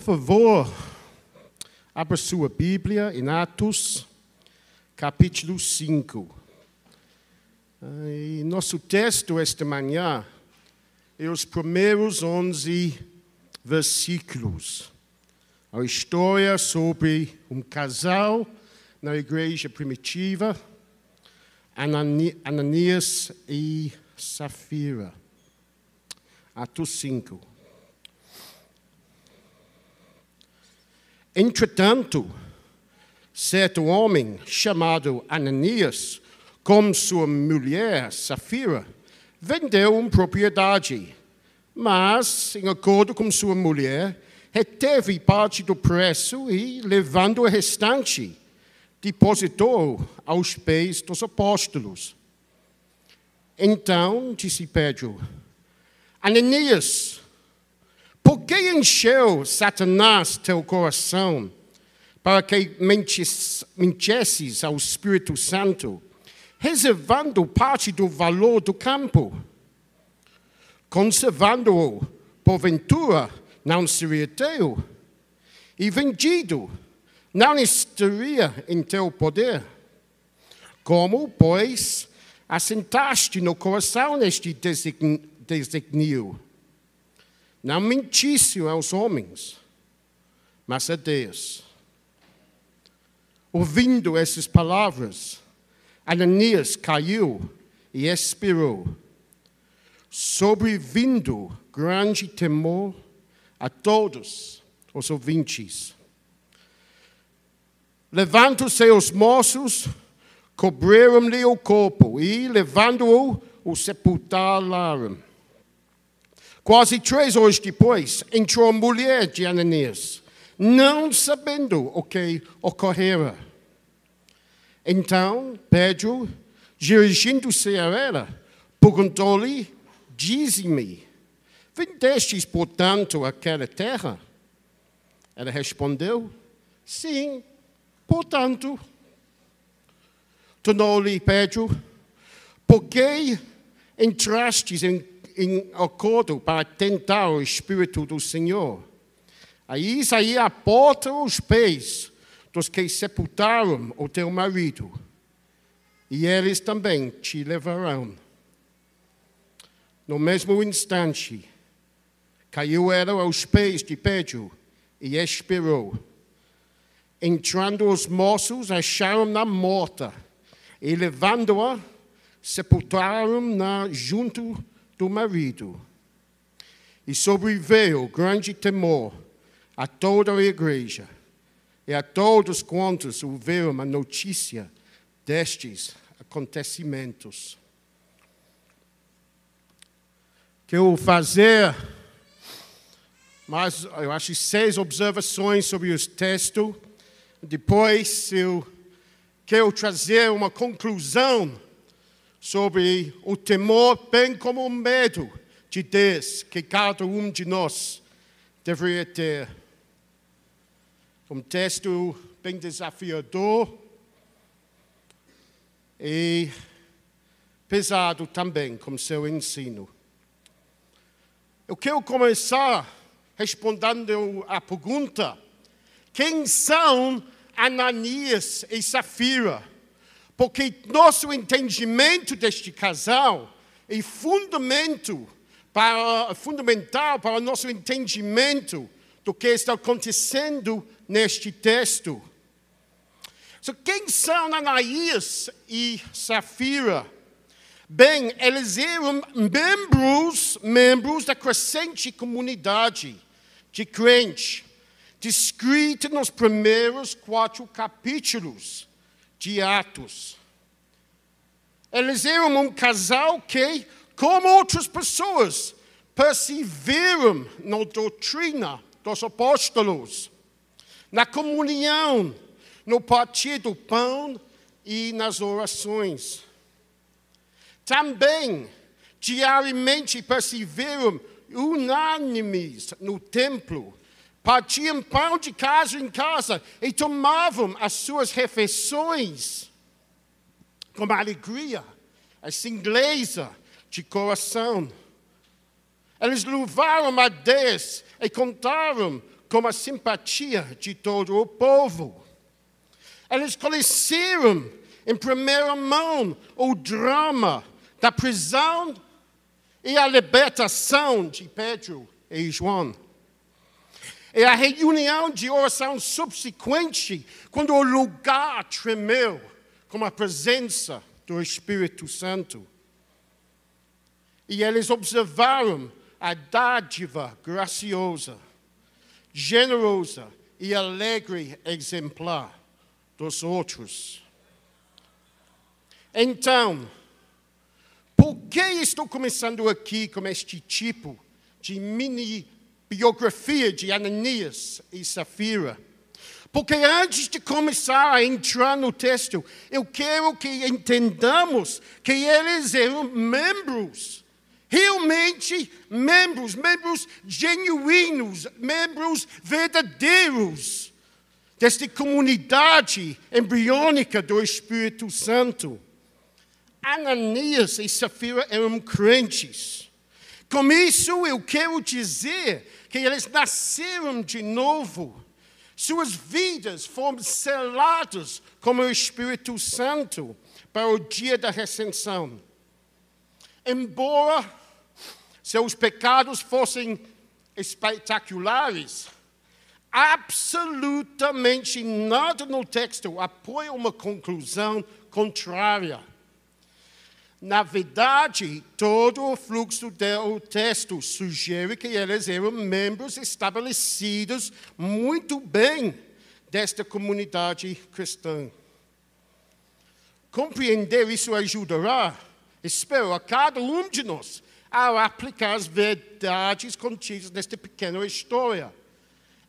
Por favor, abra sua Bíblia em Atos, capítulo 5. E nosso texto esta manhã é os primeiros 11 versículos. A história sobre um casal na igreja primitiva, Ananias e Safira. Atos 5. Entretanto, certo homem chamado Ananias, com sua mulher Safira, vendeu uma propriedade, mas, em acordo com sua mulher, reteve parte do preço e, levando o restante, depositou aos pés dos apóstolos. Então disse Pedro: Ananias, por que encheu Satanás teu coração para que mentesses ao Espírito Santo, reservando parte do valor do campo? Conservando-o, porventura, não seria teu? E vendido, não estaria em teu poder? Como, pois, assentaste no coração este designio? Não mentisse aos homens, mas a Deus. Ouvindo essas palavras, Ananias caiu e expirou. Sobrevindo grande temor a todos os ouvintes. Levantam-se os moços, cobriram-lhe o corpo e, levando-o, o sepultaram. Quase três horas depois, entrou a mulher de Ananias, não sabendo o que ocorrera. Então, Pedro, dirigindo-se a ela, perguntou-lhe: Dize-me, vendestes, portanto, aquela terra? Ela respondeu: Sim, portanto. Tornou-lhe Pedro: Por que entrastes em em acordo para tentar o Espírito do Senhor. Aí saía a porta os pés dos que sepultaram o teu marido, e eles também te levarão. No mesmo instante, caiu ela aos pés de Pedro e expirou. Entrando os moços, acharam-na morta e, levando-a, sepultaram-na junto do marido. E sobreveio grande temor a toda a igreja e a todos quantos ouviram a notícia destes acontecimentos. Quero fazer mais, eu acho, seis observações sobre o texto. Depois eu quero trazer uma conclusão sobre o temor, bem como o medo de Deus que cada um de nós deveria ter. Um texto bem desafiador e pesado também, com seu ensino. Eu quero começar respondendo à pergunta: quem são Ananias e Safira? Porque nosso entendimento deste casal é fundamento para, fundamental para o nosso entendimento do que está acontecendo neste texto. So, quem são Ananias e Safira? Bem, eles eram membros, membros da crescente comunidade de crente, descrita nos primeiros quatro capítulos de Atos. Eles eram um casal que, como outras pessoas, perseveram na doutrina dos apóstolos, na comunhão, no partir do pão e nas orações. Também, diariamente, perseveram unânimes no templo partiam pão de casa em casa e tomavam as suas refeições com alegria, a singeleza de coração. Eles louvaram a Deus e contaram com a simpatia de todo o povo. Eles conheceram em primeira mão o drama da prisão e a libertação de Pedro e João. E a reunião de oração subsequente, quando o lugar tremeu com a presença do Espírito Santo. E eles observaram a dádiva graciosa, generosa e alegre exemplar dos outros. Então, por que estou começando aqui com este tipo de mini biografia de Ananias e Safira? Porque antes de começar a entrar no texto, eu quero que entendamos que eles eram membros, realmente membros, membros genuínos, membros verdadeiros desta comunidade embriônica do Espírito Santo. Ananias e Safira eram crentes. Com isso, eu quero dizer que eles nasceram de novo. Suas vidas foram seladas como o Espírito Santo para o dia da redenção. Embora seus pecados fossem espetaculares, absolutamente nada no texto apoia uma conclusão contrária. Na verdade, todo o fluxo do texto sugere que eles eram membros estabelecidos muito bem desta comunidade cristã. Compreender isso ajudará, espero, a cada um de nós a aplicar as verdades contidas nesta pequena história.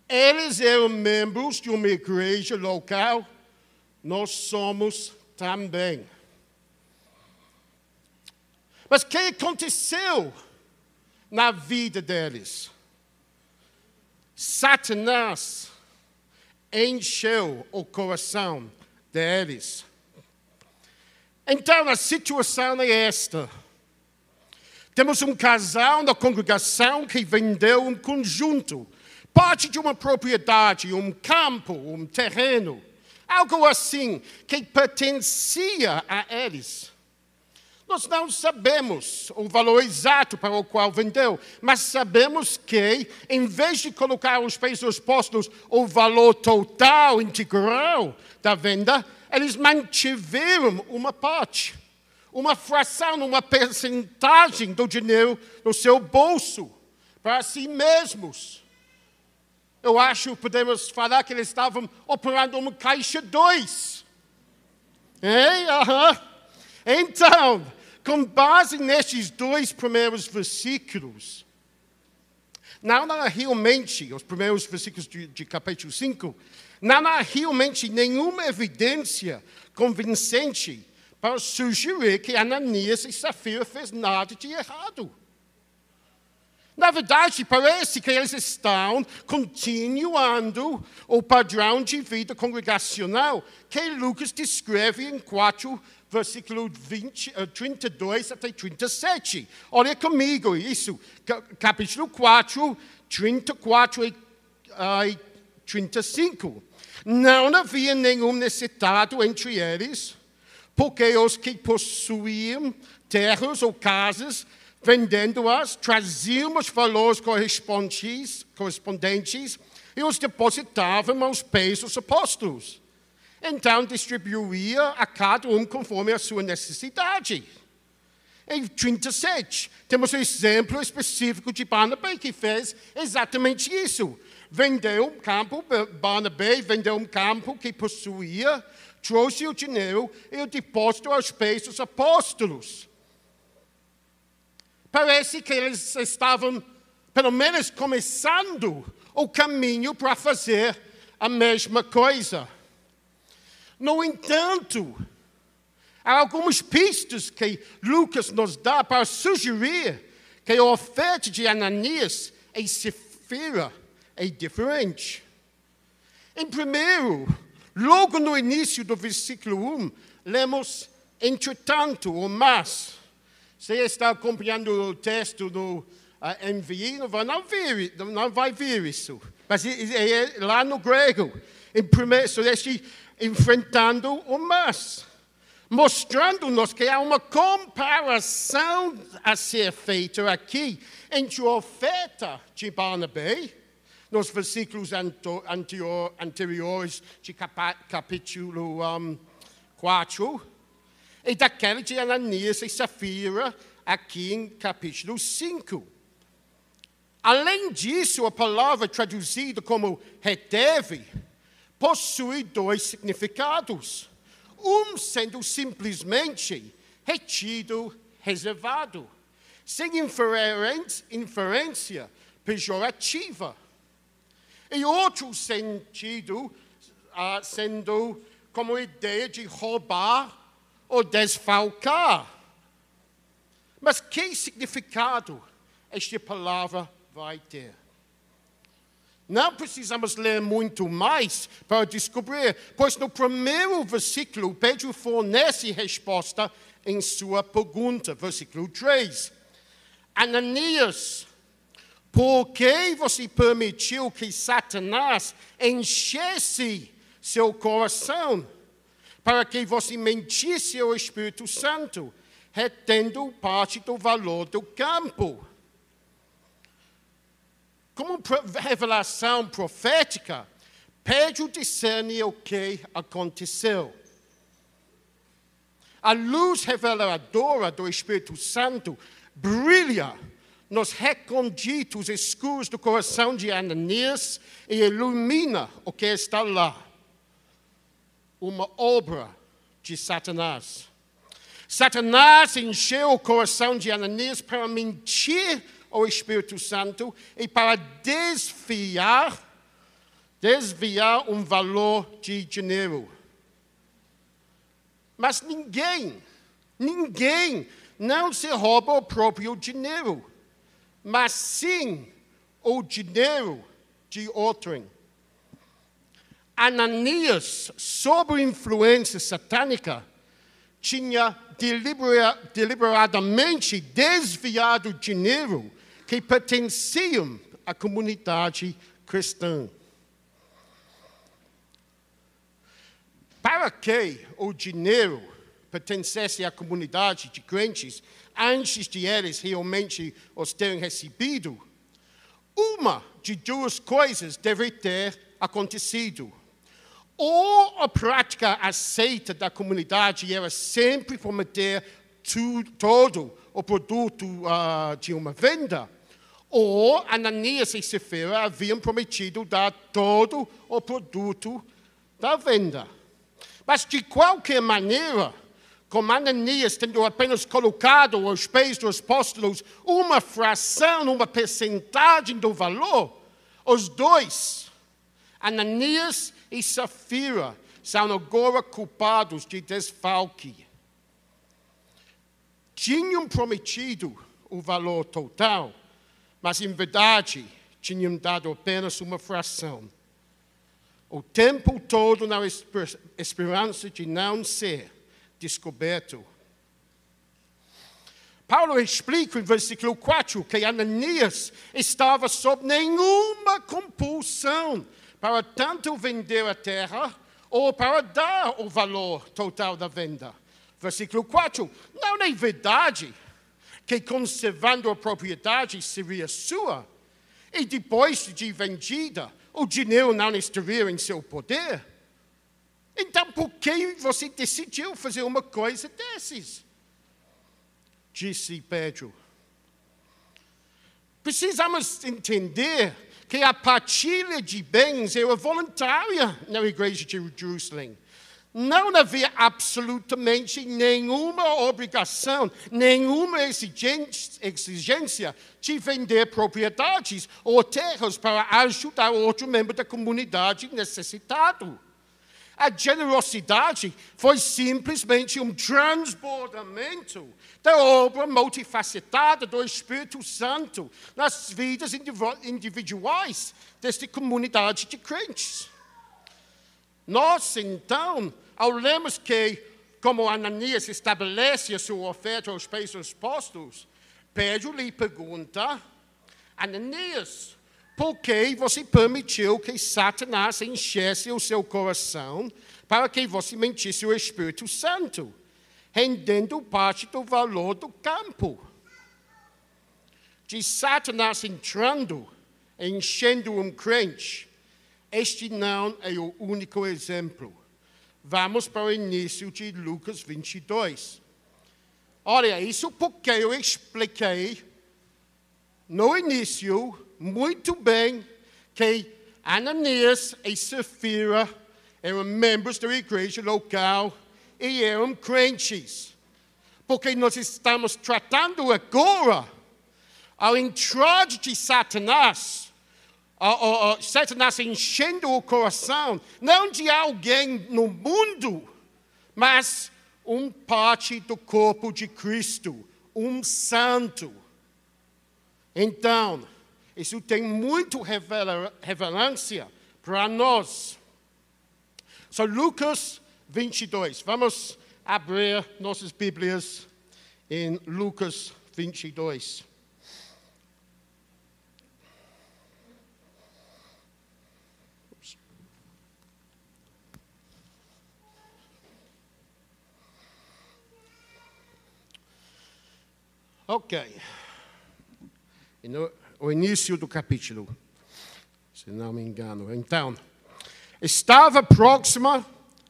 Eles eram membros de uma igreja local, nós somos também. Mas o que aconteceu na vida deles? Satanás encheu o coração deles. Então a situação é esta. Temos um casal na congregação que vendeu um conjunto, parte de uma propriedade, um campo, um terreno, algo assim, que pertencia a eles. Nós não sabemos o valor exato para o qual vendeu, mas sabemos que, em vez de colocar aos pés dos apóstolos o valor total, integral da venda, eles mantiveram uma parte, uma fração, uma percentagem do dinheiro no seu bolso, para si mesmos. Eu acho que podemos falar que eles estavam operando uma caixa 2. Hein? Uhum. Então, com base nestes dois primeiros versículos, não há realmente, os primeiros versículos de, de capítulo 5, não há realmente nenhuma evidência convincente para sugerir que Ananias e Safira fez nada de errado. Na verdade, parece que eles estão continuando o padrão de vida congregacional que Lucas descreve em quatro versículo 20, 32 eh, até 37. Olha comigo isso, capítulo 4, 34 e 35. Não havia nenhum necessitado entre eles, porque os que possuíam terras ou casas, vendendo-as, traziam os valores correspondentes, correspondentes e os depositavam aos pés dos apóstolos. Então distribuía a cada um conforme a sua necessidade. Em 37, temos um exemplo específico de Barnabé que fez exatamente isso. Vendeu um campo, Barnabé vendeu um campo que possuía, trouxe o dinheiro e o depósito aos pés dos apóstolos. Parece que eles estavam, pelo menos, começando o caminho para fazer a mesma coisa. No entanto, há algumas pistas que Lucas nos dá para sugerir que a oferta de Ananias e Sefira é diferente. Em primeiro, logo no início do versículo 1, lemos entretanto ou mas. Você está acompanhando o texto no uh, envie, não vai, não, não vai vir isso. Mas é, é lá no grego, em primeiro, so este enfrentando o mas, mostrando-nos que há uma comparação a ser feita aqui entre a oferta de Barnabé, nos versículos anterior, anteriores de capítulo um, 4, e daquela de Ananias e Safira, aqui em capítulo 5. Além disso, a palavra traduzida como reteve possui dois significados. Um sendo simplesmente retido, reservado, sem inferência pejorativa. E outro sentido, uh, sendo como ideia de roubar ou desfalcar. Mas que significado esta palavra vai ter? Não precisamos ler muito mais para descobrir, pois no primeiro versículo, Pedro fornece resposta em sua pergunta, versículo 3. Ananias, por que você permitiu que Satanás enchesse seu coração para que você mentisse ao Espírito Santo, retendo parte do valor do campo? Como revelação profética, Pedro discerne o que aconteceu. A luz reveladora do Espírito Santo brilha nos recônditos escuros do coração de Ananias e ilumina o que está lá. Uma obra de Satanás. Satanás encheu o coração de Ananias para mentir ao Espírito Santo e para desviar, desviar um valor de dinheiro. Mas ninguém, ninguém não se rouba o próprio dinheiro, mas sim o dinheiro de outrem. Ananias, sob influência satânica, tinha deliberadamente desviado dinheiro que pertenciam à comunidade cristã. Para que o dinheiro pertencesse à comunidade de crentes antes de eles realmente os terem recebido, uma de duas coisas deve ter acontecido. Ou a prática aceita da comunidade era sempre prometer tudo, todo o produto uh, de uma venda, ou Ananias e Sefira haviam prometido dar todo o produto da venda. Mas de qualquer maneira, como Ananias tendo apenas colocado aos pés dos apóstolos uma fração, uma percentagem do valor, os dois, Ananias e Safira, são agora culpados de desfalque. Tinham prometido o valor total, mas em verdade tinham dado apenas uma fração. O tempo todo na esperança de não ser descoberto. Paulo explica em versículo 4 que Ananias estava sob nenhuma compulsão para tanto vender a terra ou para dar o valor total da venda. Versículo 4: Não é verdade que conservando a propriedade seria sua, e depois de vendida, o dinheiro não estaria em seu poder. Então, por que você decidiu fazer uma coisa desses? Disse Pedro. Precisamos entender que a partilha de bens era voluntária na igreja de Jerusalém. Não havia absolutamente nenhuma obrigação, nenhuma exigência de vender propriedades ou terras para ajudar outro membro da comunidade necessitado. A generosidade foi simplesmente um transbordamento da obra multifacetada do Espírito Santo nas vidas individuais desta comunidade de crentes. Nós, então, ao lermos que, como Ananias estabelece a sua oferta aos pés dos apóstolos, Pedro lhe pergunta Ananias, por que você permitiu que Satanás enchesse o seu coração para que você mentisse o Espírito Santo, rendendo parte do valor do campo? De Satanás entrando, enchendo um crente, este não é o único exemplo. Vamos para o início de Lucas 22. Olha, isso porque eu expliquei no início muito bem que Ananias e Safira eram membros da igreja local e eram crentes. Porque nós estamos tratando agora ao entrar de Satanás, a, a, Satanás enchendo o coração, não de alguém no mundo, mas um parte do corpo de Cristo, um santo. Então, isso tem muito reverência para nós. So, Lucas 22. Vamos abrir nossas Bíblias em Lucas 22. Ok no, o início do capítulo, se não me engano. Então, estava próxima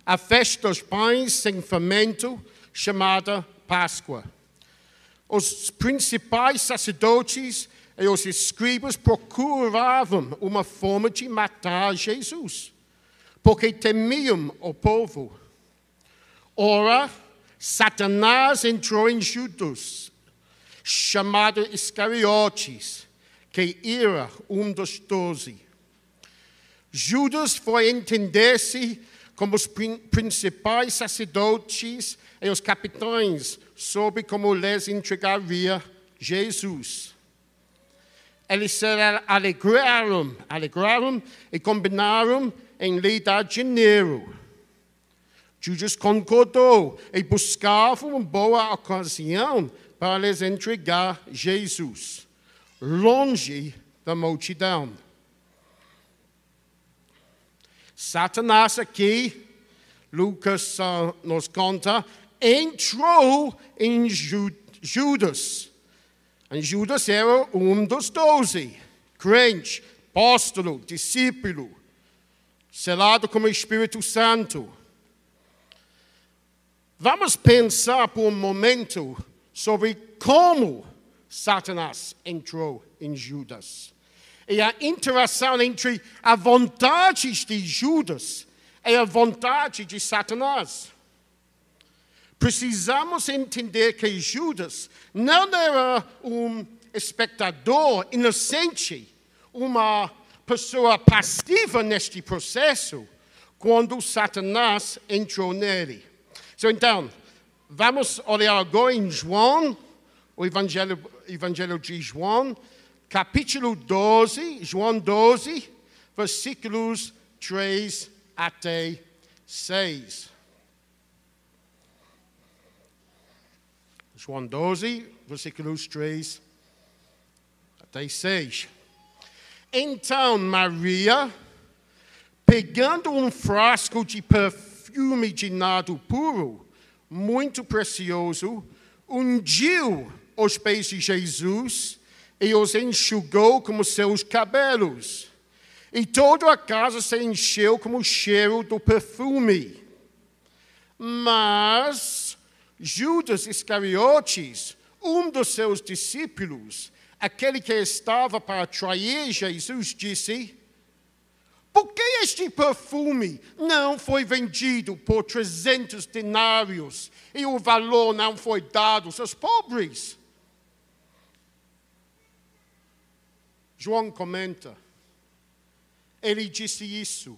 a festa dos pães sem fermento, chamada Páscoa. Os principais sacerdotes e os escribas procuravam uma forma de matar Jesus, porque temiam o povo. Ora, Satanás entrou em Judas, chamado Iscariotes, que era um dos doze. Judas foi entender-se como os principais sacerdotes e os capitães sobre como lhes entregaria Jesus. Eles se alegraram, alegraram e combinaram em lhe dar dinheiro. Judas concordou e buscava uma boa ocasião para lhes entregar Jesus, longe da multidão. Satanás aqui, Lucas uh, nos conta, entrou em Judas. E Judas era um dos doze, crente, apóstolo, discípulo, selado como Espírito Santo. Vamos pensar por um momento sobre como Satanás entrou em Judas. E a interação entre a vontade de Judas e a vontade de Satanás. Precisamos entender que Judas não era um espectador inocente, uma pessoa passiva neste processo, quando Satanás entrou nele. então, Vamos olhar agora em João, o Evangelho, Evangelho de João, capítulo 12, João 12, versículos 3 até 6. João 12, versículos 3 até 6. Então Maria, pegando um frasco de perfume de nado puro, muito precioso, ungiu os pés de Jesus e os enxugou como seus cabelos. E toda a casa se encheu com o cheiro do perfume. Mas Judas Iscariotes, um dos seus discípulos, aquele que estava para trair Jesus, disse: por que este perfume não foi vendido por 300 denários e o valor não foi dado aos pobres? João comenta, ele disse isso,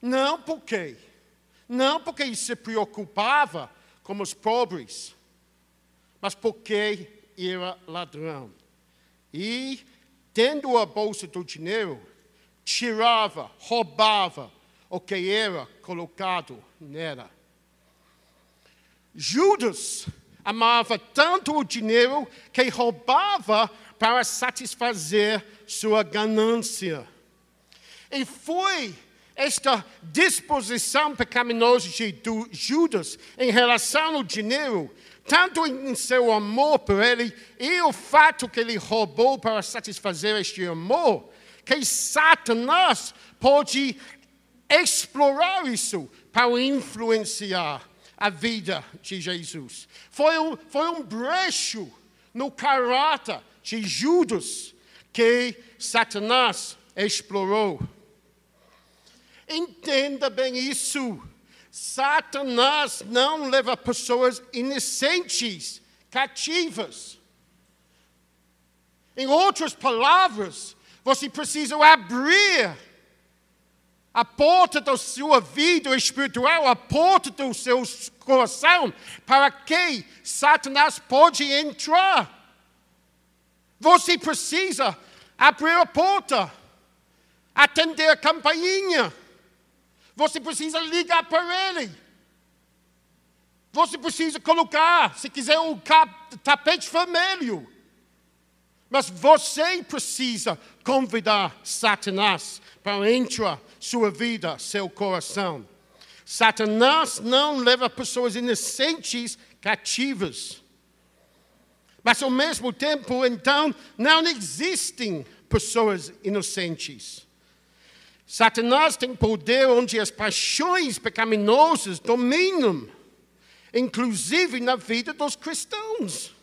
não porque, não porque se preocupava com os pobres, mas porque era ladrão. E, tendo a bolsa do dinheiro, tirava, roubava o que era colocado nela. Judas, amava tanto o dinheiro que roubava para satisfazer sua ganância. E foi esta disposição pecaminosa de Judas em relação ao dinheiro, tanto em seu amor por ele e o fato que ele roubou para satisfazer este amor, que Satanás pode explorar isso para influenciar a vida de Jesus. Foi um, foi um brecho no caráter de Judas que Satanás explorou. Entenda bem isso. Satanás não leva pessoas inocentes cativas. Em outras palavras, você precisa abrir a porta da sua vida espiritual, a porta do seu coração, para que Satanás pode entrar. Você precisa abrir a porta, atender a campainha. Você precisa ligar para ele. Você precisa colocar, se quiser, um tapete vermelho. Mas você precisa convidar Satanás para entrar sua vida, seu coração. Satanás não leva pessoas inocentes cativas. Mas ao mesmo tempo, então, não existem pessoas inocentes. Satanás tem poder onde as paixões pecaminosas dominam, inclusive na vida dos cristãos.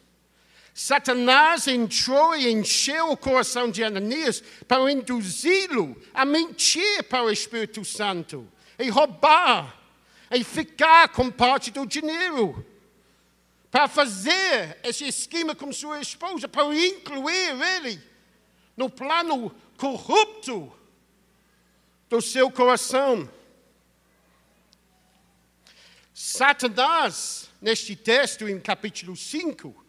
Satanás entrou e encheu o coração de Ananias para induzi-lo a mentir para o Espírito Santo e roubar e ficar com parte do dinheiro para fazer esse esquema com sua esposa, para incluir ele no plano corrupto do seu coração. Satanás, neste texto, em capítulo 5,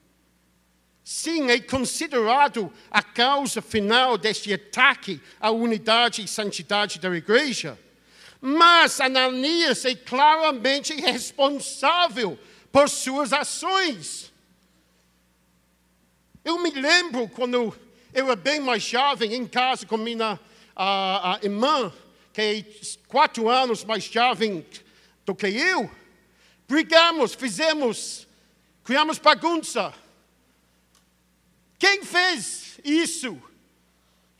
sim, é considerado a causa final deste ataque à unidade e santidade da igreja. Mas Ananias é claramente responsável por suas ações. Eu me lembro quando eu era bem mais jovem, em casa com minha a, a irmã, que é quatro anos mais jovem do que eu, brigamos, fizemos, criamos bagunça. Quem fez isso?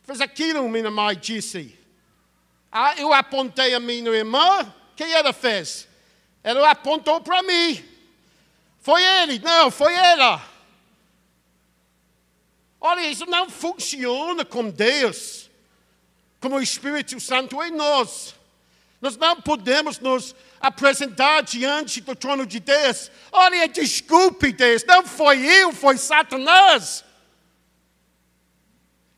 Fez aquilo, minha mãe disse. Ah, eu apontei a minha irmã, quem ela fez? Ela apontou para mim. Foi ele, não, foi ela. Olha, isso não funciona com Deus, como o Espírito Santo em nós. Nós não podemos nos apresentar diante do trono de Deus. Olha, desculpe, Deus, não foi eu, foi Satanás.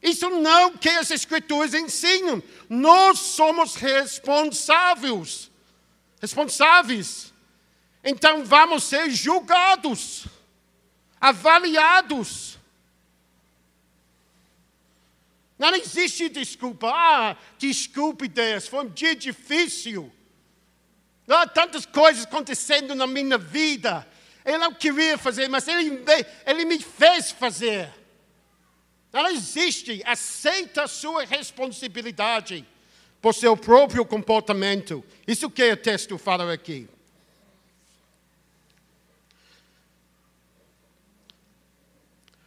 Isso não que as Escrituras ensinam. Nós somos responsáveis. Responsáveis. Então vamos ser julgados, avaliados. Não existe desculpa. Ah, desculpe, Deus, foi um dia difícil. Há tantas coisas acontecendo na minha vida. Eu não queria fazer, mas ele, ele me fez fazer. Não existe. Aceita a sua responsabilidade por seu próprio comportamento. Isso que o texto fala aqui.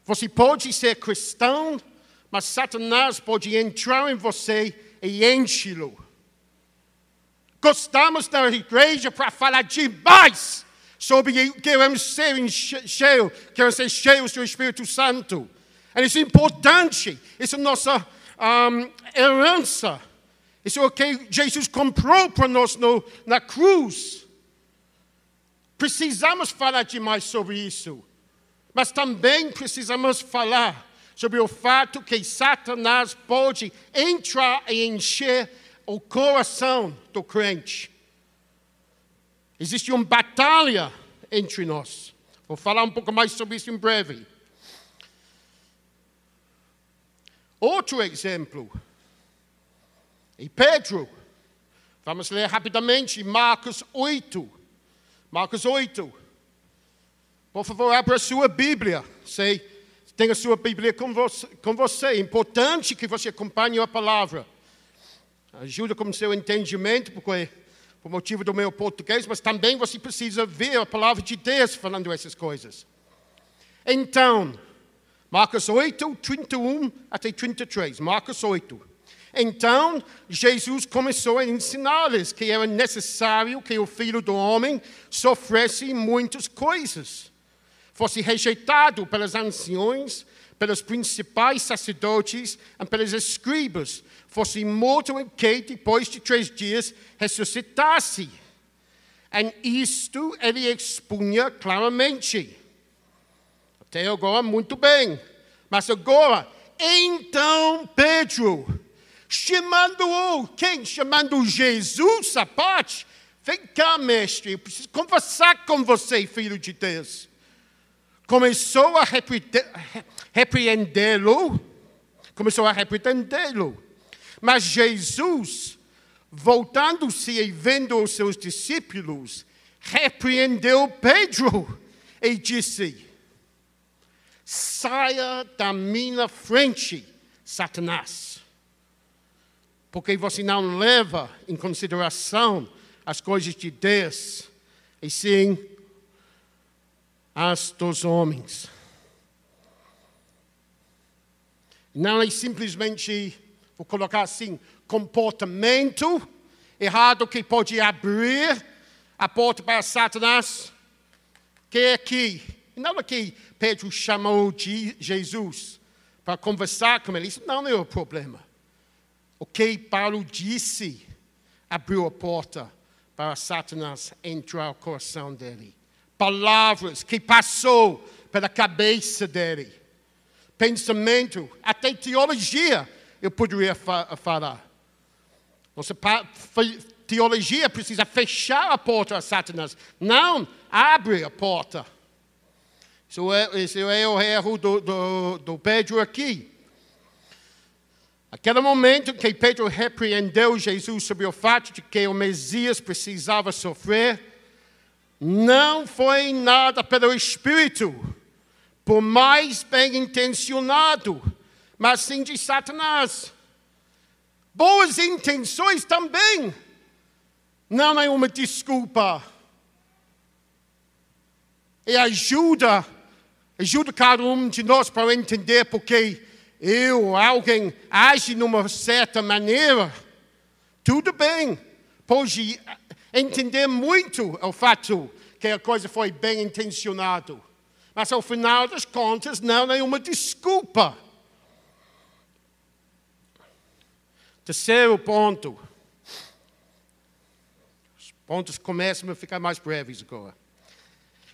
Você pode ser cristão, mas Satanás pode entrar em você e enche-lo. Gostamos da igreja para falar demais sobre queremos ser cheios, queremos ser cheios do Espírito Santo. É isso é importante, isso é nossa um, herança. Isso é o que Jesus comprou para nós no, na cruz. Precisamos falar demais sobre isso. Mas também precisamos falar sobre o fato que Satanás pode entrar e encher o coração do crente. Existe uma batalha entre nós. Vou falar um pouco mais sobre isso em breve. Outro exemplo. E Pedro. Vamos ler rapidamente Marcos 8. Marcos 8. Por favor, abra sua Bíblia. Sei, tenha sua Bíblia com você, com você. É importante que você acompanhe a palavra. Ajuda com seu entendimento, porque por motivo do meu português, mas também você precisa ver a palavra de Deus falando essas coisas. Então, Marcos 8, 31 até 33. Marcos 8. Então, Jesus começou a ensinar-lhes que era necessário que o filho do homem sofresse muitas coisas, fosse rejeitado pelos anciões, pelos principais sacerdotes e pelos escribas, fosse morto e que depois de três dias ressuscitasse. E isto ele expunha claramente. Até agora, muito bem. Mas agora, então Pedro, chamando-o, quem? Chamando Jesus à parte. Vem cá, mestre, eu preciso conversar com você, filho de Deus. Começou a repreendê-lo, começou a repreendê-lo. Mas Jesus, voltando-se e vendo os seus discípulos, repreendeu Pedro e disse: Saia da minha frente, Satanás, porque você não leva em consideração as coisas de Deus, e sim as dos homens. Não é simplesmente vou colocar assim, comportamento errado que pode abrir a porta para Satanás, que é aqui. Não é que Pedro chamou Jesus para conversar com ele. Isso não é o problema. O que Paulo disse abriu a porta para Satanás entrar no coração dele. Palavras que passou pela cabeça dele. Pensamento, até teologia eu poderia falar. Nossa teologia precisa fechar a porta a Satanás. Não, abre a porta. Isso é, esse é o erro do, do, do Pedro aqui. Aquele momento que Pedro repreendeu Jesus sobre o fato de que o Messias precisava sofrer, não foi nada pelo Espírito, por mais bem intencionado mas sim de Satanás. Boas intenções também não é uma desculpa. E ajuda, ajuda cada um de nós para entender porque eu, alguém, age de uma certa maneira. Tudo bem, pode entender muito o fato que a coisa foi bem intencionada. Mas ao final das contas, não é uma desculpa. Terceiro ponto. Os pontos começam a ficar mais breves agora.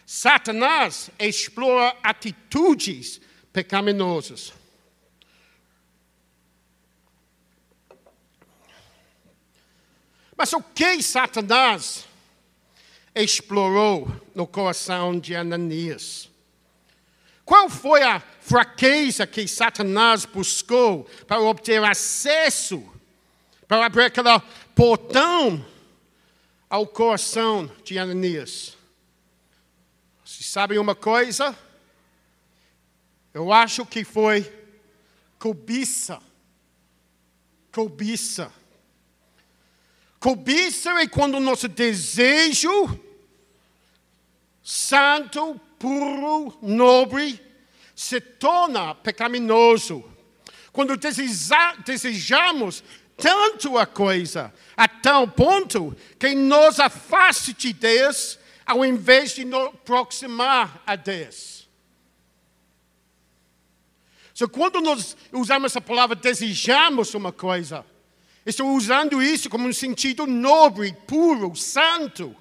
Satanás explora atitudes pecaminosas. Mas o que Satanás explorou no coração de Ananias? Qual foi a fraqueza que Satanás buscou para obter acesso para abrir aquele portão ao coração de Ananias. Vocês sabem uma coisa? Eu acho que foi cobiça. Cobiça. Cobiça é quando o nosso desejo santo, puro, nobre, se torna pecaminoso. Quando deseja, desejamos tanto a coisa, a tal ponto que nos afaste de Deus, ao invés de nos aproximar a Deus. So, quando nós usamos a palavra desejamos uma coisa, estou usando isso como um sentido nobre, puro, santo.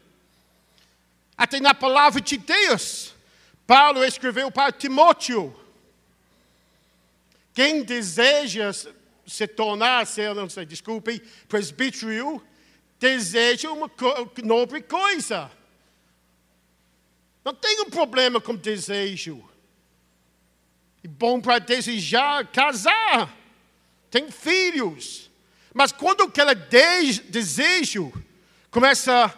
Até na palavra de Deus, Paulo escreveu para Timóteo: quem deseja se tornar, ser, não sei, desculpe, presbítero, deseja uma nobre coisa. Não tem um problema com desejo. É bom para desejar casar, tem filhos. Mas quando aquele desejo começa,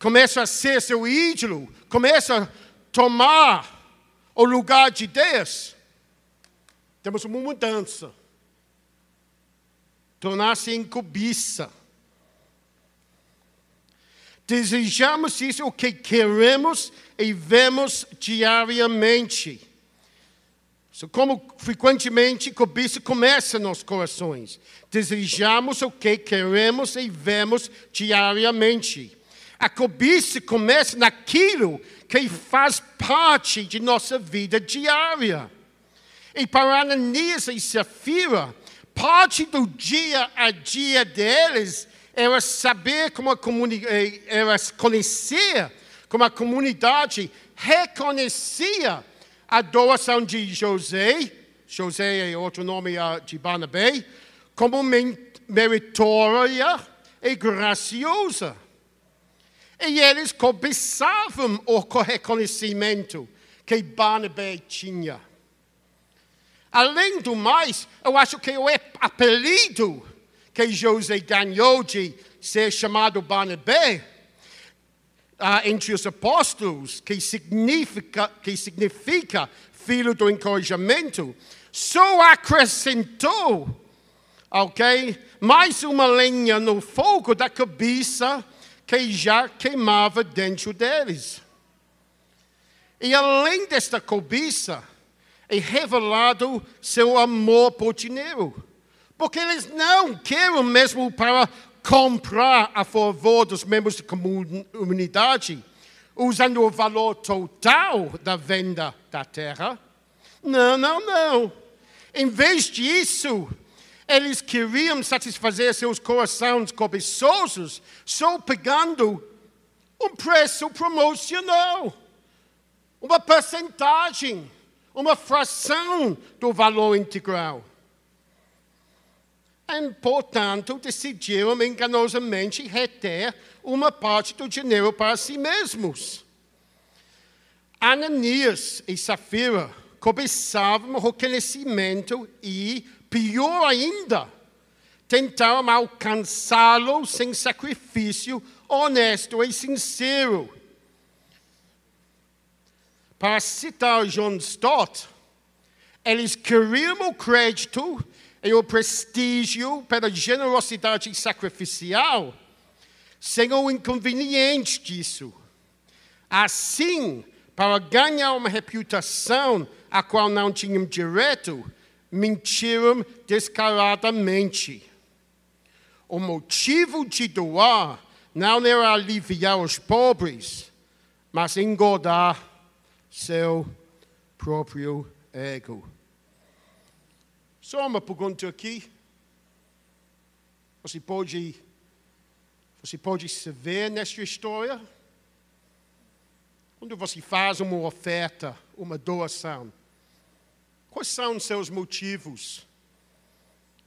começa a ser seu ídolo, começa a tomar o lugar de Deus, temos uma mudança. Tornar-se em cobiça. Desejamos isso o que queremos e vemos diariamente. Como frequentemente cobiça começa nos corações. Desejamos o que queremos e vemos diariamente. A cobiça começa naquilo que faz parte de nossa vida diária. E para Ananias e Safira, parte do dia a dia deles era saber como a comunidade, eh, era conhecer como a comunidade reconhecia a doação de José, José é outro nome de Barnabé, como meritória e graciosa. E eles cobiçavam o reconhecimento que Barnabé tinha. Além do mais, eu acho que o apelido que José ganhou de ser chamado Barnabé uh, entre os apóstolos, que significa, que significa filho do encorajamento, só acrescentou, ok, mais uma lenha no fogo da cabeça que já queimava dentro deles. E além desta cobiça, é revelado seu amor por dinheiro. Porque eles não querem mesmo para comprar a favor dos membros da comunidade, usando o valor total da venda da terra. Não, não, não. Em vez disso, eles queriam satisfazer seus corações cobiçosos só pegando um preço promocional, uma percentagem, uma fração do valor integral. E, portanto, decidiram enganosamente reter uma parte do dinheiro para si mesmos. Ananias e Safira cobiçavam o reconhecimento e, pior ainda, tentaram alcançá-lo sem sacrifício honesto e sincero. Para citar John Stott, eles queriam o crédito e o prestígio pela generosidade sacrificial, sem o inconveniente disso. Assim, para ganhar uma reputação a qual não tinham direito, mentiram descaradamente. O motivo de doar não era aliviar os pobres, mas engordar seu próprio ego. Só uma pergunta aqui. Você pode, você pode se ver nesta história? Quando você faz uma oferta, uma doação, quais são os seus motivos?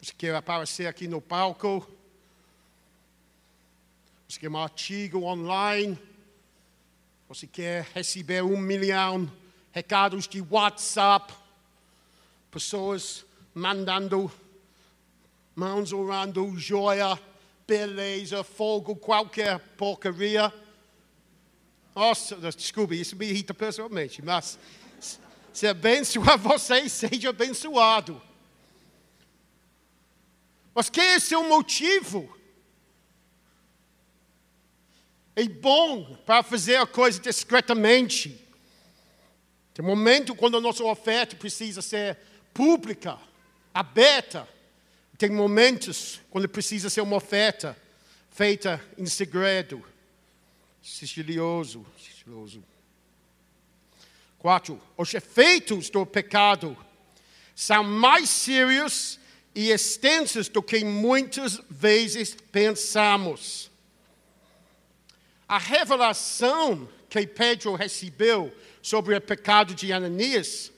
Você quer aparecer aqui no palco? Você quer um artigo online? Você quer receber um milhão de recados de WhatsApp? Pessoas mandando, mãos orando, joia, beleza, fogo, qualquer porcaria. Nossa, desculpe, isso me irrita pessoalmente, mas se abençoar você, seja abençoado. Mas que é seu motivo? É bom para fazer a coisa discretamente. Tem momento quando a nossa oferta precisa ser pública aberta. Tem momentos quando precisa ser uma oferta feita em segredo, sigiloso. sigiloso. Quatro, os efeitos do pecado são mais sérios e extensos do que muitas vezes pensamos. A revelação que Pedro recebeu sobre o pecado de Ananias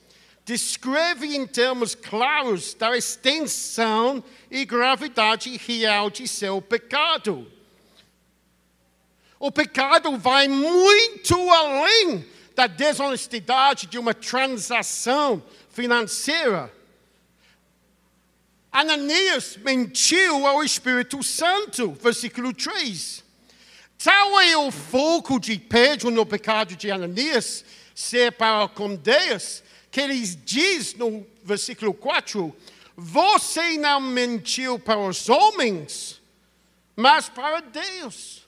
descreve em termos claros da extensão e gravidade real de seu pecado. O pecado vai muito além da desonestidade de uma transação financeira. Ananias mentiu ao Espírito Santo, versículo 3. Tal é o foco de Pedro no pecado de Ananias, ser para com Deus, que ele diz no versículo 4: Você não mentiu para os homens, mas para Deus.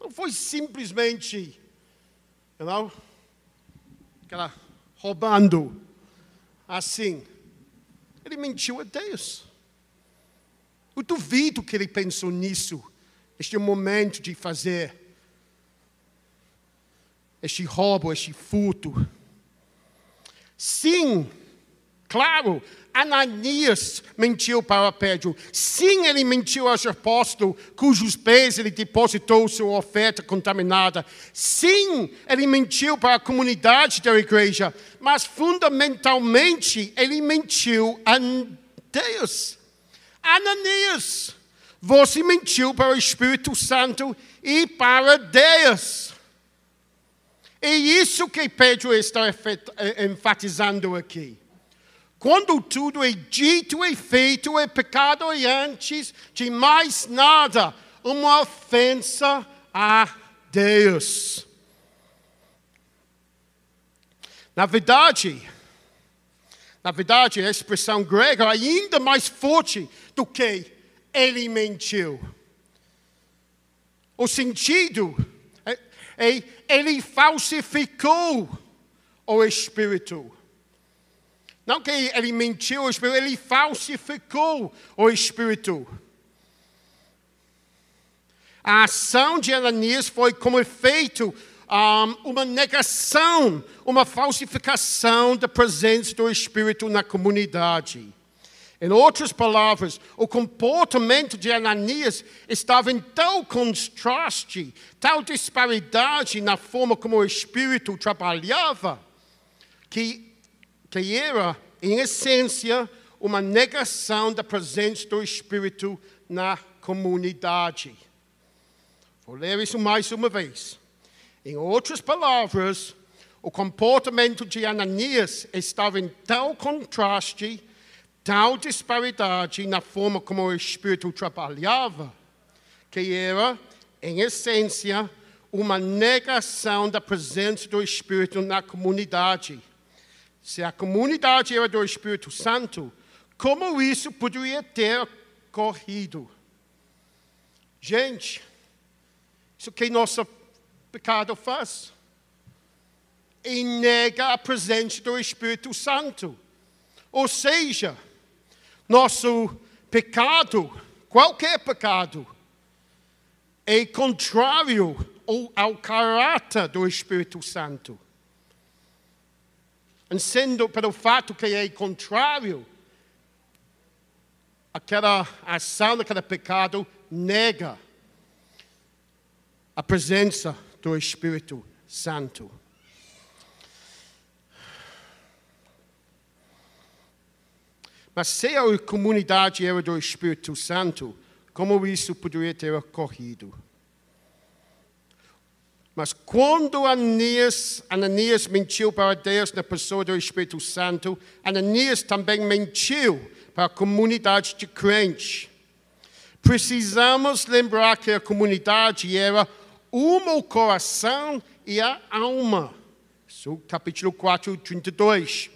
Não foi simplesmente, you know, aquela roubando assim. Ele mentiu a Deus. Eu duvido que ele pensou nisso. Este momento de fazer este roubo, este furto. Sim, claro, Ananias mentiu para Pedro. Sim, ele mentiu aos apóstolos, cujos pés ele depositou sua oferta contaminada. Sim, ele mentiu para a comunidade da igreja. Mas, fundamentalmente, ele mentiu a Deus. Ananias, você mentiu para o Espírito Santo e para Deus. É isso que Pedro está eh, enfatizando aqui. Quando tudo é dito e feito, é pecado e antes de mais nada, uma ofensa a Deus. Na verdade, na verdade, a expressão grega é ainda mais forte do que ele mentiu. O sentido é, é ele falsificou o Espírito. Não que ele mentiu o Espírito, ele falsificou o Espírito. A ação de Ananias foi como efeito um, uma negação, uma falsificação da presença do Espírito na comunidade. Em outras palavras, o comportamento de Ananias estava em tal contraste, tal disparidade na forma como o Espírito trabalhava, que, que era, em essência, uma negação da presença do Espírito na comunidade. Vou ler isso mais uma vez. Em outras palavras, o comportamento de Ananias estava em tal contraste, tal disparidade na forma como o Espírito trabalhava, que era, em essência, uma negação da presença do Espírito na comunidade. Se a comunidade era do Espírito Santo, como isso poderia ter ocorrido? Gente, isso que nossa pecado faz? E nega a presença do Espírito Santo. Ou seja, nosso pecado, qualquer pecado, é contrário ao caráter do Espírito Santo. E sendo pelo fato que é contrário, aquela ação, aquele pecado nega a presença do Espírito Santo. Mas se a comunidade era do Espírito Santo, como isso poderia ter ocorrido? Mas quando Ananias, Ananias mentiu para Deus na pessoa do Espírito Santo, Ananias também mentiu para a comunidade de crentes. Precisamos lembrar que a comunidade era uma o coração e a alma. Isso, capítulo 4, 32.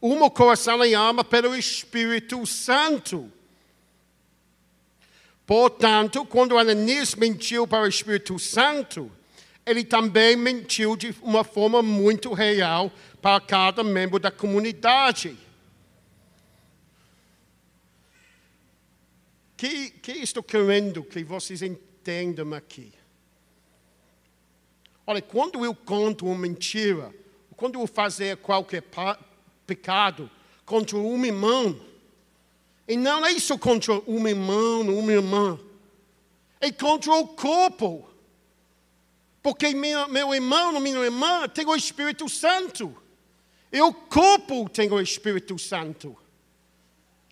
Uma coração e alma pelo Espírito Santo. Portanto, quando Ananias mentiu para o Espírito Santo, ele também mentiu de uma forma muito real para cada membro da comunidade. Que, que estou querendo que vocês entendam aqui? Olha, quando eu conto uma mentira, quando eu fazer qualquer pecado contra uma irmã, e não é isso contra um irmão, uma irmã, é contra o corpo. Porque meu, meu irmão, minha irmã tem o Espírito Santo. E o corpo tem o Espírito Santo.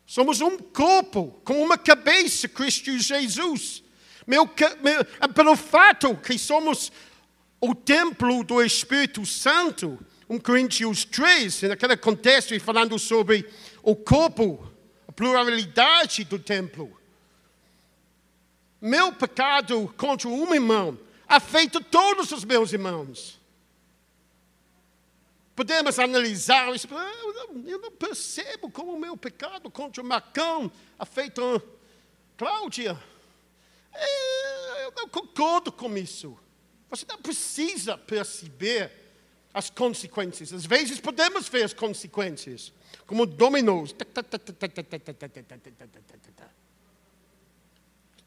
Somos um corpo, com uma cabeça, Cristo Jesus. Meu, meu, pelo fato que somos o templo do Espírito Santo, 1 Coríntios 3, naquele contexto, falando sobre o corpo, a pluralidade do templo. Meu pecado contra um irmão afeta todos os meus irmãos. Podemos analisar isso. Eu não percebo como o meu pecado contra o Macão afeta Cláudia. É, eu não concordo com isso. Você não precisa perceber as consequências. Às vezes podemos ver as consequências, como dominós.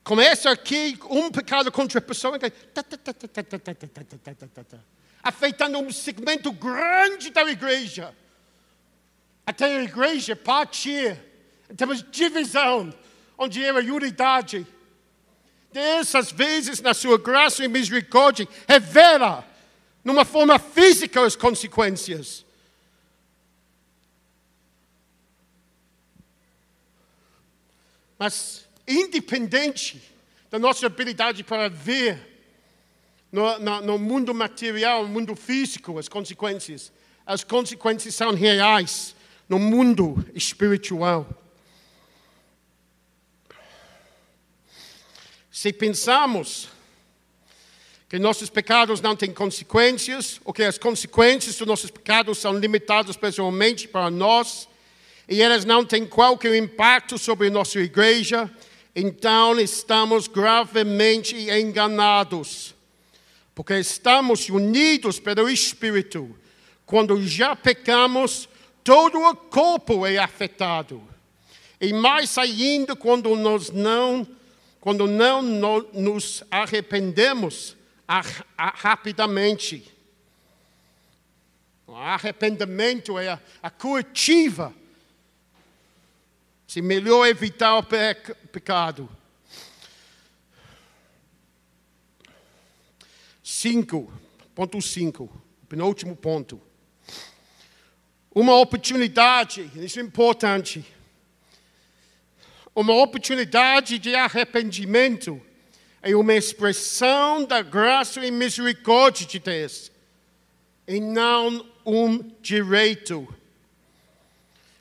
Começa aqui um pecado contra a pessoa, afetando um segmento grande da igreja. Até a igreja partir. Temos divisão, onde era unidade. Deus, às vezes, na sua graça e misericórdia, revela, numa forma física, as consequências. Mas, independente da nossa habilidade para ver no, no, no, mundo material, no mundo físico, as consequências, as consequências são reais no mundo espiritual. Se pensamos que nossos pecados não têm consequências, ou que as consequências dos nossos pecados são limitadas pessoalmente para nós, e elas não têm qualquer impacto sobre a nossa igreja, então estamos gravemente enganados, porque estamos unidos pelo Espírito. Quando já pecamos, todo o corpo é afetado. E mais ainda quando nós não quando não nos arrependemos rapidamente. O arrependimento é a, a. Se melhor evitar o pecado. Cinco, ponto cinco, penúltimo ponto. Uma oportunidade, isso é importante uma oportunidade de arrependimento é uma expressão da graça e misericórdia de Deus, e não um direito.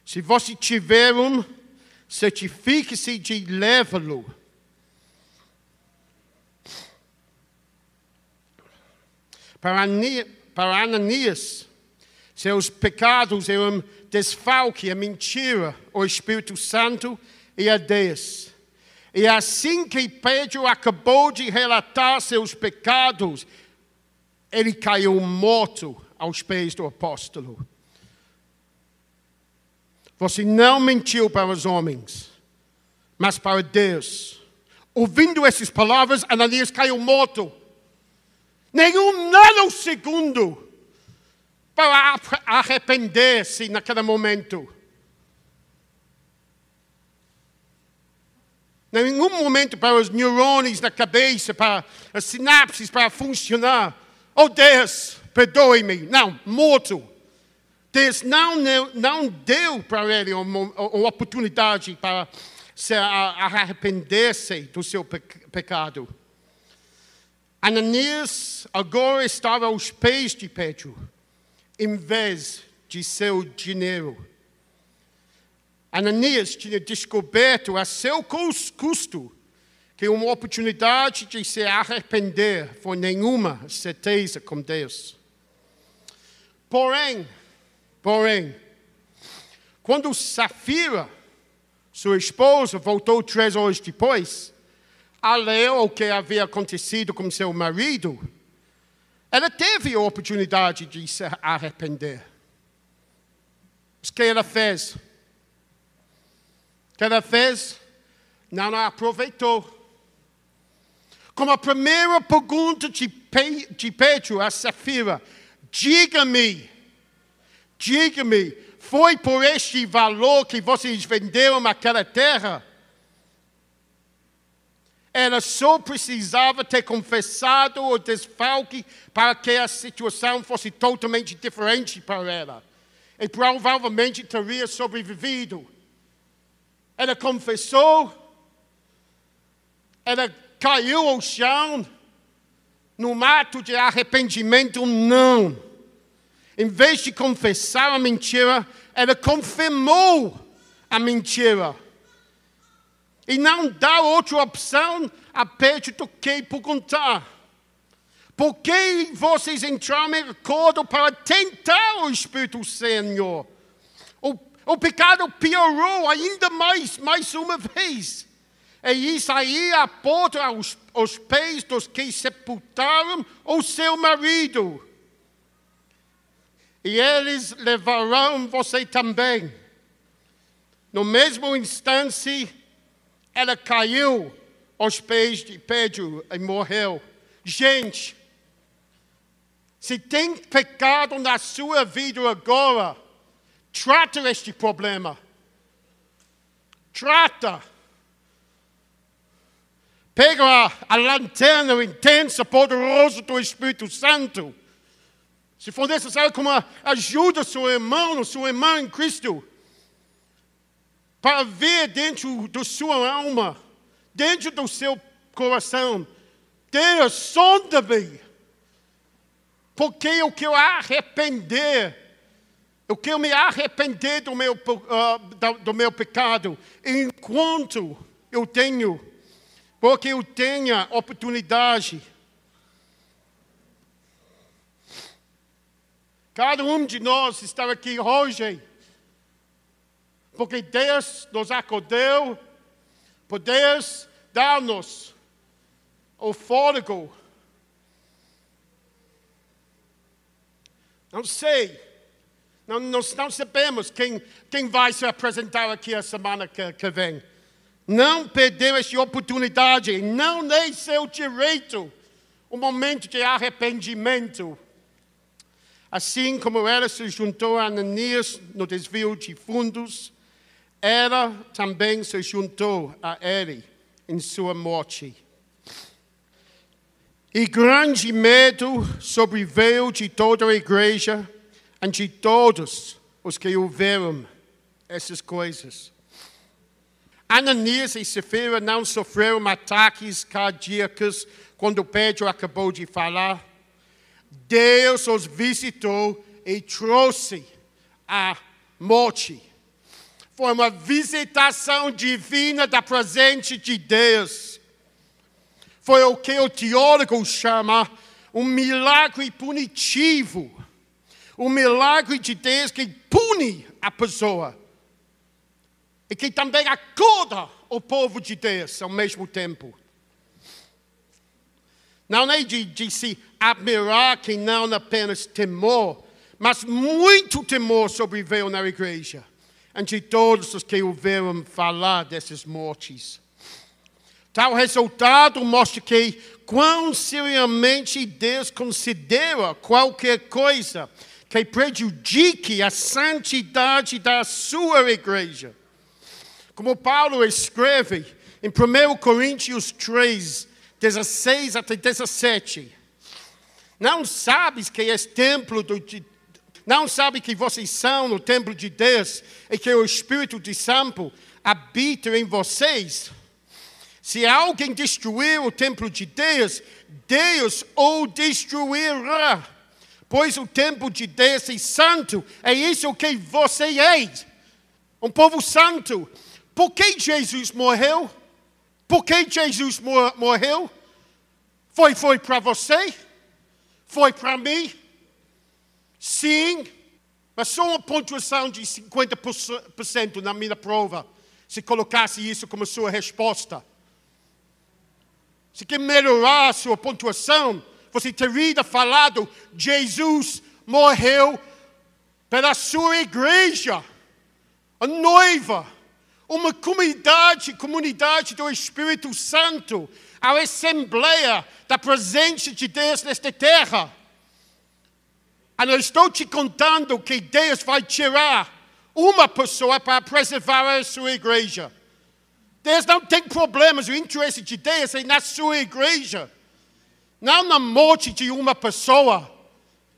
Se você tiver um, certifique-se de levá-lo. Para Ananias, seus pecados eram desfalque, a mentira, o Espírito Santo e a Deus. E assim que Pedro acabou de relatar seus pecados, ele caiu morto aos pés do apóstolo. Você não mentiu para os homens, mas para Deus. Ouvindo essas palavras, Ananias caiu morto. Nenhum nanosegundo para arrepender-se naquele momento. Nenhum momento para os neurônios da cabeça, para as sinapses para funcionar. Oh Deus, perdoe-me. Não, morto. Deus não, não deu para ele uma, uma oportunidade para se arrepender-se do seu pecado. Ananias agora estava aos pés de Pedro, em vez de seu dinheiro. Ananias tinha descoberto a seu custo que uma oportunidade de se arrepender foi nenhuma certeza com Deus. Porém, porém, quando Safira, sua esposa, voltou três horas depois, a ler o que havia acontecido com seu marido, ela teve a oportunidade de se arrepender. O que ela fez? Cada vez não aproveitou. Como a primeira pergunta de Pedro a Safira, diga-me, diga-me, foi por este valor que vocês venderam aquela terra? Ela só precisava ter confessado o desfalque para que a situação fosse totalmente diferente para ela. E provavelmente teria sobrevivido. Ela confessou, ela caiu ao chão, no ato de arrependimento, não. Em vez de confessar a mentira, ela confirmou a mentira. E não dá outra opção a Pedro do que perguntar. Por que vocês entraram em acordo para tentar o Espírito Senhor? O, pecado piorou ainda mais, mais uma vez. E isso aí aponta aos, aos pés dos que sepultaram o seu marido. E eles levarão você também. No mesmo instante, ela caiu aos pés de Pedro e morreu. Gente, se tem pecado na sua vida agora, trata este problema. Trata. Pega a, a lanterna intensa, poderosa do Espírito Santo. Se for necessário, como ajuda seu irmão, sua irmã em Cristo, para ver dentro da sua alma, dentro do seu coração, Deus, sonda-me, porque eu quero arrepender, eu me arrepender do meu, uh, do meu pecado, enquanto eu tenho porque eu tenha oportunidade. Cada um de nós está aqui hoje, porque Deus nos acordou, por Deus dar-nos o fôlego. Não sei, não, nós não sabemos quem, quem vai se apresentar aqui a semana que, que vem. Não perdeu essa oportunidade, não nem seu direito, o momento de arrependimento. Assim como ela se juntou a Ananias no desvio de fundos, ela também se juntou a ele em sua morte. E grande medo sobreveio de toda a igreja e de todos os que ouviram essas coisas. Ananias e Safira não sofreram ataques cardíacos quando Pedro acabou de falar. Deus os visitou e trouxe a morte. Foi uma visitação divina da presença de Deus. Foi o que o teólogo chama um milagre punitivo. Um milagre de Deus que pune a pessoa e que também acorda o povo de Deus ao mesmo tempo. Não é de, de se admirar que não apenas temor, mas muito temor sobreveio na igreja, ante todos os que ouviram falar dessas mortes. Tal resultado mostra que quão seriamente Deus considera qualquer coisa que prejudique a santidade da sua igreja. Como Paulo escreve em 1 Coríntios 3, 16 até 17. Não sabes que és templo do, não sabe que vocês são no templo de Deus e que o Espírito de Santo habita em vocês? Se alguém destruir o templo de Deus, Deus o destruirá. Pois o templo de Deus é santo, é isso que você é. Um povo santo. Por que Jesus morreu? Por que Jesus morreu? Foi, foi para você? Foi para mim? Sim, mas só uma pontuação de 50% na minha prova, se colocasse isso como sua resposta. Se quer melhorar a sua pontuação, você teria falado: Jesus morreu pela sua igreja, a noiva uma comunidade, comunidade do Espírito Santo, a assembleia da presença de Deus nesta terra. E eu estou te contando que Deus vai tirar uma pessoa para preservar a sua igreja. Deus não tem problemas, o interesse de Deus é na sua igreja, não na morte de uma pessoa.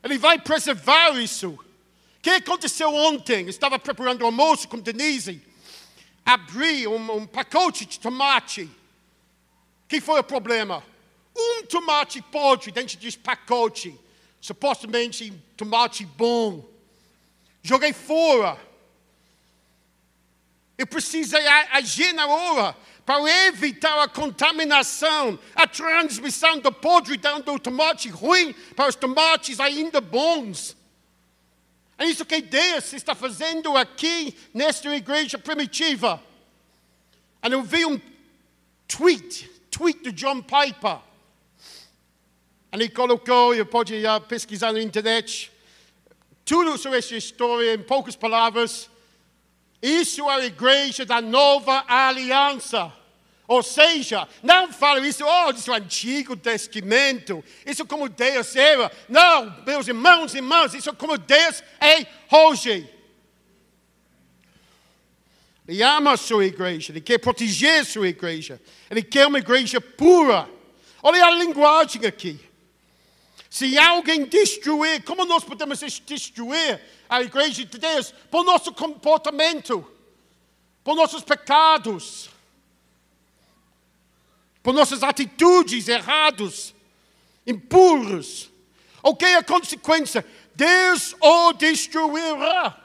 Ele vai preservar isso. O que aconteceu ontem? Eu estava preparando o almoço com Denise abri um, um pacote de tomate. que foi o problema? Um tomate podre dentro desse pacote. Supostamente tomate bom. Joguei fora. Eu precisei agir na hora para evitar a contaminação, a transmissão da podridão do tomate ruim para os tomates ainda bons. É isso que Deus está fazendo aqui nesta igreja primitiva. E eu vi um tweet, tweet do John Piper. Ele colocou, e pode pesquisar na internet, tudo sobre essa história em poucas palavras. Isso é a igreja da nova aliança. Ou seja, não falo isso, oh, isso é o Antigo Testamento, isso é como Deus era. Não, meus irmãos e irmãs, isso é como Deus é hoje. Ele ama a sua igreja, ele quer proteger a sua igreja, ele quer uma igreja pura. Olha a linguagem aqui. Se alguém destruir, como nós podemos destruir a igreja de Deus? Por nosso comportamento, por nossos pecados por nossas atitudes erradas, impuras. O que é a consequência? Deus o destruirá.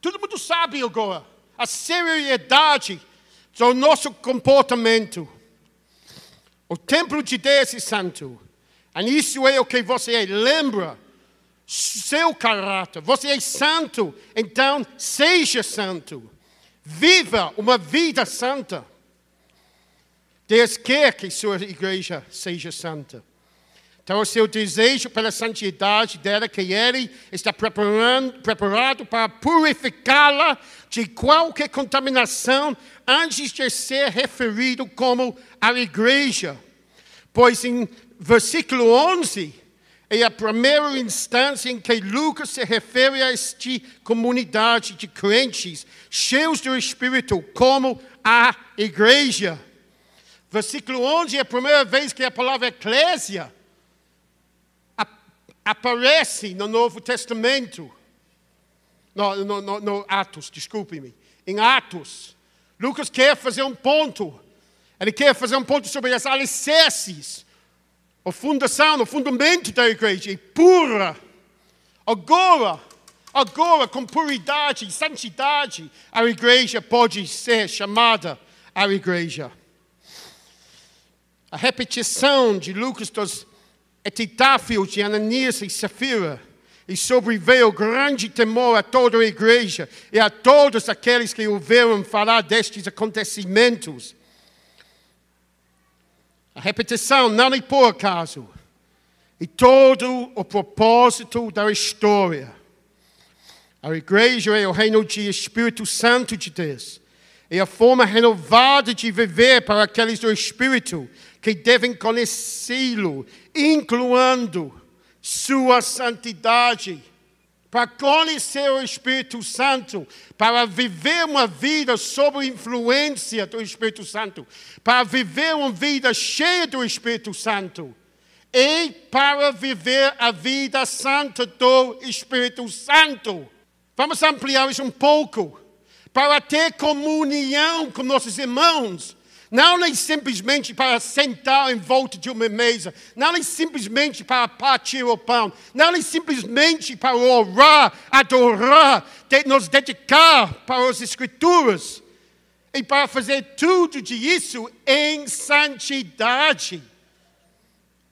Todo mundo sabe agora a seriedade do nosso comportamento. O templo de Deus é santo. E isso é o que você é. Lembra seu caráter. Você é santo, então seja santo. Viva uma vida santa. Deus quer que sua igreja seja santa. Então, o seu desejo pela santidade dela, que Ele está preparado para purificá-la de qualquer contaminação antes de ser referido como a igreja. Pois em versículo 11, é a primeira instância em que Lucas se refere a esta comunidade de crentes cheios do Espírito como a igreja. Versículo 11 é a primeira vez que a palavra eclésia aparece no Novo Testamento. No, no, no, no Atos, desculpe-me. Em Atos. Lucas quer fazer um ponto. Ele quer fazer um ponto sobre as alicerces, a fundação, o fundamento da igreja, e pura. Agora, agora, com puridade e santidade, a igreja pode ser chamada a igreja a repetição de Lucas dos epitáfios de Ananias e Safira, e sobreveio grande temor a toda a igreja e a todos aqueles que ouviram falar destes acontecimentos. A repetição não é por acaso, e todo o propósito da história. A igreja é o reino de Espírito Santo de Deus. É a forma renovada de viver para aqueles do Espírito que devem conhecê-lo, incluindo sua santidade. Para conhecer o Espírito Santo, para viver uma vida sob influência do Espírito Santo, para viver uma vida cheia do Espírito Santo, e para viver a vida santa do Espírito Santo. Vamos ampliar isso um pouco. Para ter comunhão com nossos irmãos, não é simplesmente para sentar em volta de uma mesa. Não é simplesmente para partir o pão. Não é simplesmente para orar, adorar, nos dedicar para as Escrituras. E para fazer tudo isso em santidade.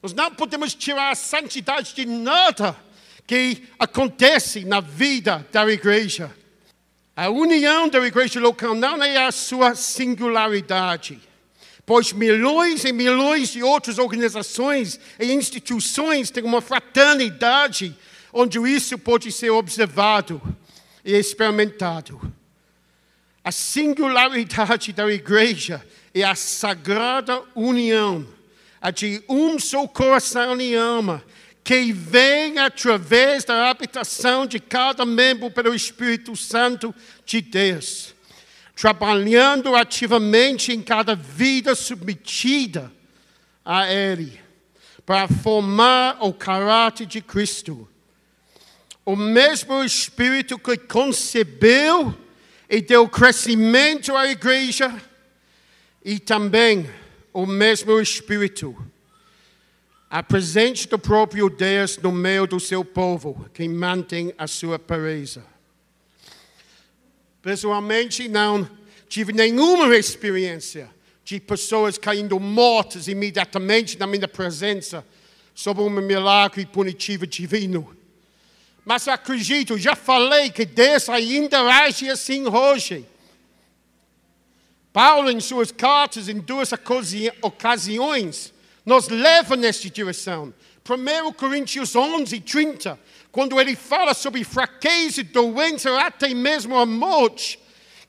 Nós não podemos tirar a santidade de nada que acontece na vida da igreja. A união da igreja local não é a sua singularidade pois milhões e milhões de outras organizações e instituições têm uma fraternidade onde isso pode ser observado e experimentado. A singularidade da igreja é a sagrada união, a de um só coração e alma, que vem através da habitação de cada membro pelo Espírito Santo de Deus trabalhando ativamente em cada vida submetida a Ele, para formar o caráter de Cristo. O mesmo Espírito que concebeu e deu crescimento à igreja, e também o mesmo Espírito, a presença do próprio Deus no meio do seu povo, que mantém a sua pureza. Pessoalmente, não tive nenhuma experiência de pessoas caindo mortas imediatamente na minha presença sobre um milagre punitivo divino. Mas acredito, já falei que Deus ainda age assim hoje. Paulo, em suas cartas, em duas ocasiões, nos leva nesta direção. 1 Coríntios 11, 30, quando ele fala sobre fraqueza, doença, até mesmo a morte,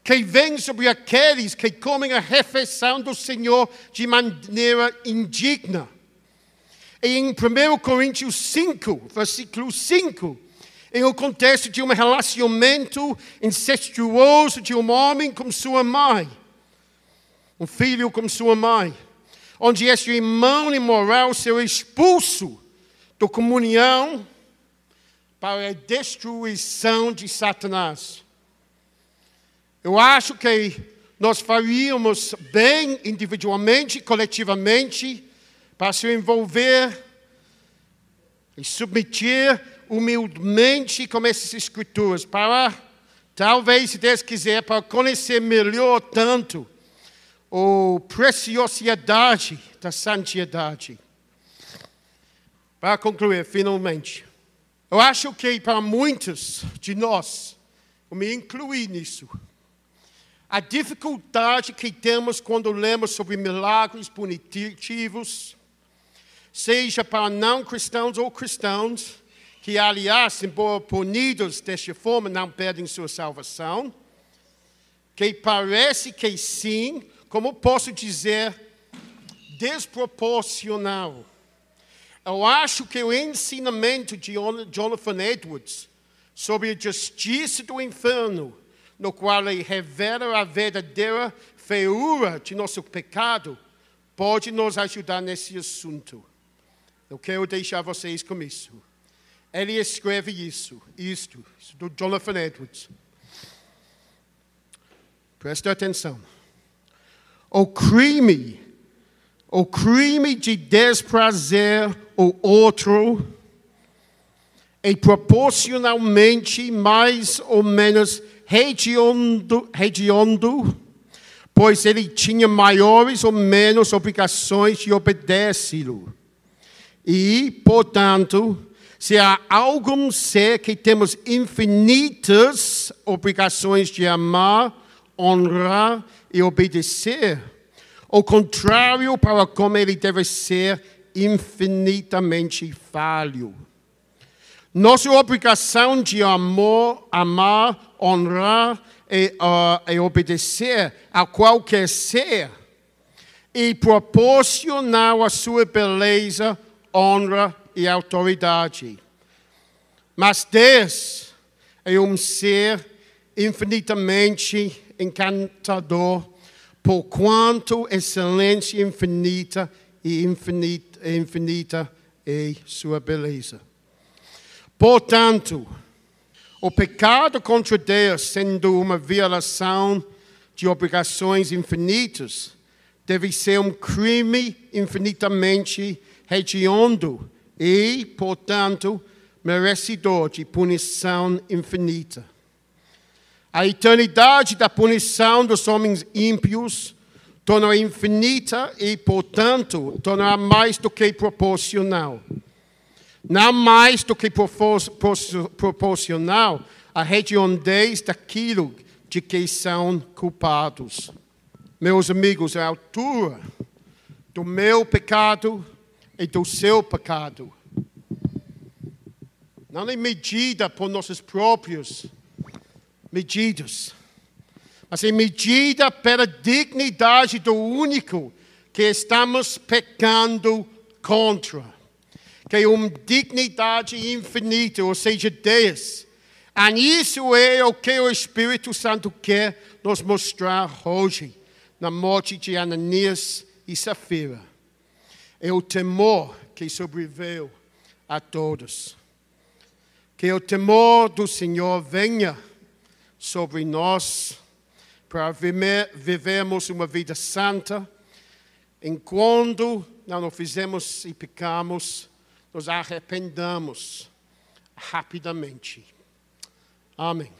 que vem sobre aqueles que comem a refeição do Senhor de maneira indigna. E em 1 Coríntios 5, versículo 5, em um contexto de um relacionamento incestuoso de um homem com sua mãe, um filho com sua mãe, onde este irmão imoral será expulso da comunhão para a destruição de Satanás. Eu acho que nós faríamos bem individualmente, coletivamente, para se envolver e submeter humildemente com essas escrituras, para, talvez, se Deus quiser, para conhecer melhor tanto a preciosidade da santidade. Para concluir, finalmente, eu acho que para muitos de nós, eu me incluí nisso, a dificuldade que temos quando lemos sobre milagres punitivos, seja para não cristãos ou cristãos, que, aliás, embora punidos desta forma, não perdem sua salvação, que parece que sim, como posso dizer, desproporcional. Eu acho que o ensinamento de Jonathan Edwards sobre a justiça do inferno no qual ele revela a verdadeira feiura de nosso pecado, pode nos ajudar nesse assunto. Eu quero deixar vocês com isso. Ele escreve isso, isto, do Jonathan Edwards. Presta atenção. O crime, o crime de desprazer o outro é proporcionalmente mais ou menos hediondo, pois ele tinha maiores ou menos obrigações de obedecê-lo. E, portanto, se há algum ser que temos infinitas obrigações de amar, honrar e obedecer, o contrário para como ele deve ser infinitamente falho. Nossa obrigação de amor, amar, honrar e, uh, e obedecer a qualquer ser e proporcionar a sua beleza, honra e autoridade. Mas Deus é um ser infinitamente encantador, por quanto excelência infinita e infinita, infinita é sua beleza. Portanto, o pecado contra Deus, sendo uma violação de obrigações infinitas, deve ser um crime infinitamente hediondo e, portanto, merecedor de punição infinita. A eternidade da punição dos homens ímpios torna infinita e, portanto, torna mais do que proporcional. Não mais do que proporcional à redondez daquilo de que são culpados. Meus amigos, a altura do meu pecado e do seu pecado. Não é medida por nossas próprias medidas, é medida pela dignidade do único que estamos pecando contra que é uma dignidade infinita, ou seja, Deus. E isso é o que o Espírito Santo quer nos mostrar hoje, na morte de Ananias e Safira. É o temor que sobreviveu a todos. Que o temor do Senhor venha sobre nós para vivermos uma vida santa, enquanto não o fizemos e pecamos nos arrependamos rapidamente. Amém.